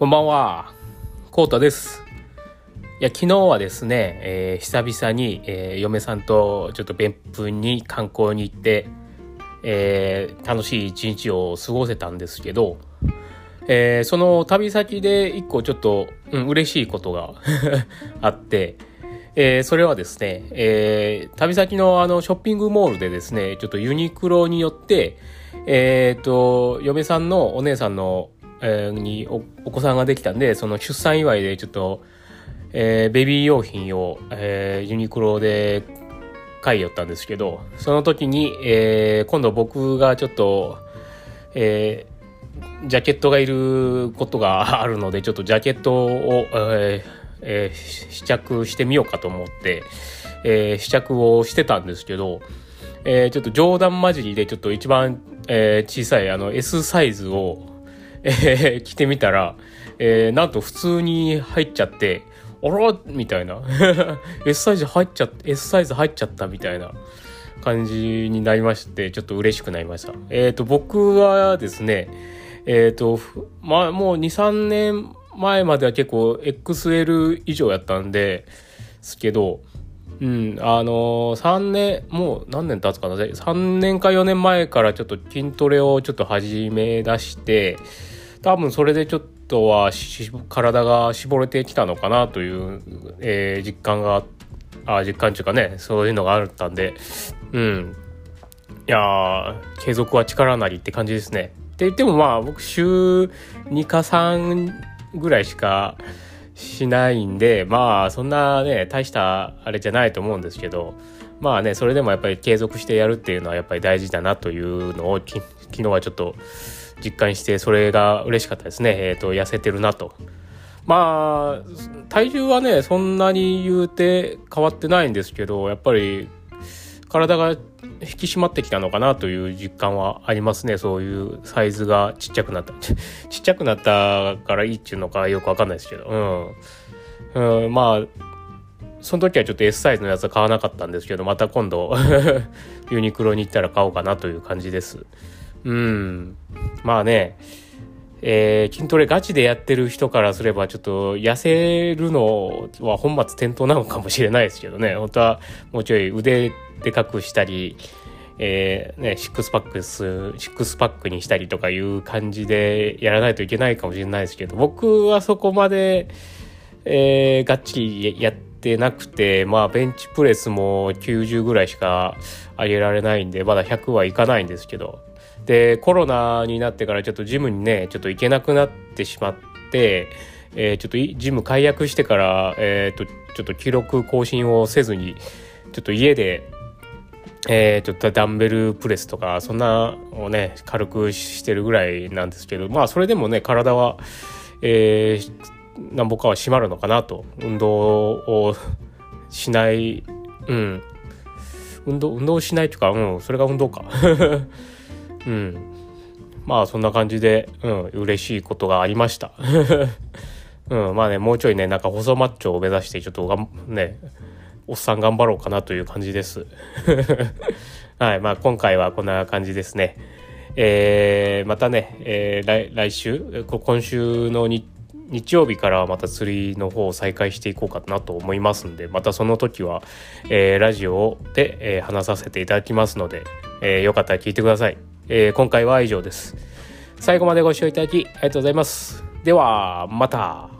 こんばんは。コータです。いや、昨日はですね、えー、久々に、えー、嫁さんとちょっと別府に観光に行って、えー、楽しい一日を過ごせたんですけど、えー、その旅先で一個ちょっと、うん、嬉しいことが あって、え、それはですね、え、旅先のあのショッピングモールでですね、ちょっとユニクロによって、えっ、と、嫁さんのお姉さんのえー、にお子さんができたんで、その出産祝いでちょっと、えー、ベビー用品を、えー、ユニクロで買い寄ったんですけど、その時に、えー、今度僕がちょっと、えー、ジャケットがいることがあるので、ちょっとジャケットを、えーえー、試着してみようかと思って、えー、試着をしてたんですけど、えー、ちょっと冗談交じりでちょっと一番、えー、小さいあの S サイズを、えー、着てみたら、えー、なんと普通に入っちゃって、あら？みたいな。S サイズ入っちゃっ、S サイズ入っちゃったみたいな感じになりまして、ちょっと嬉しくなりました。えっ、ー、と、僕はですね、えっ、ー、と、まあ、もう2、3年前までは結構 XL 以上やったんで、すけど、うん、あのー、3年、もう何年経つかな ?3 年か4年前からちょっと筋トレをちょっと始め出して、多分それでちょっとは体が絞れてきたのかなという、えー、実感があ実感というかねそういうのがあったんでうんいや継続は力なりって感じですね。って言ってもまあ僕週2か3ぐらいしかしないんでまあそんなね大したあれじゃないと思うんですけどまあねそれでもやっぱり継続してやるっていうのはやっぱり大事だなというのを昨日はちょっと実感してそれが嬉しかったですね。えっ、ー、と、痩せてるなと。まあ、体重はね、そんなに言うて変わってないんですけど、やっぱり体が引き締まってきたのかなという実感はありますね。そういうサイズがちっちゃくなった。ちっちゃくなったからいいっていうのかよくわかんないですけど。うん。うん、まあ、その時はちょっと S サイズのやつは買わなかったんですけど、また今度 ユニクロに行ったら買おうかなという感じです。うん。まあね、えー、筋トレガチでやってる人からすればちょっと痩せるのは本末転倒なのかもしれないですけどね。本当はもうちょい腕でかくしたり、えー、ね、シックスパックス、シックスパックにしたりとかいう感じでやらないといけないかもしれないですけど、僕はそこまで、えー、がっちりやってなくて、まあベンチプレスも90ぐらいしか上げられないんで、まだ100はいかないんですけど、でコロナになってからちょっとジムにねちょっと行けなくなってしまって、えー、ちょっとジム解約してから、えーと、ちょっと記録更新をせずにちょっと家でえー、ちょっとダンベルプレスとかそんなをね軽くしてるぐらいなんですけどまあそれでもね体は、えー、なんぼかは締まるのかなと。運動をしないうん。運動運動しないというかうんそれが運動か。うん。まあそんな感じで、うん、嬉しいことがありました。うん、まあね、もうちょいね、なんか細マッチョを目指して、ちょっとがん、ね、おっさん頑張ろうかなという感じです。はい、まあ今回はこんな感じですね。えー、またね、えー、来週、今週の日日曜日からはまた釣りの方を再開していこうかなと思いますんで、またその時は、えー、ラジオで、えー、話させていただきますので、えー、よかったら聞いてください。えー、今回は以上です。最後までご視聴いただきありがとうございます。では、また。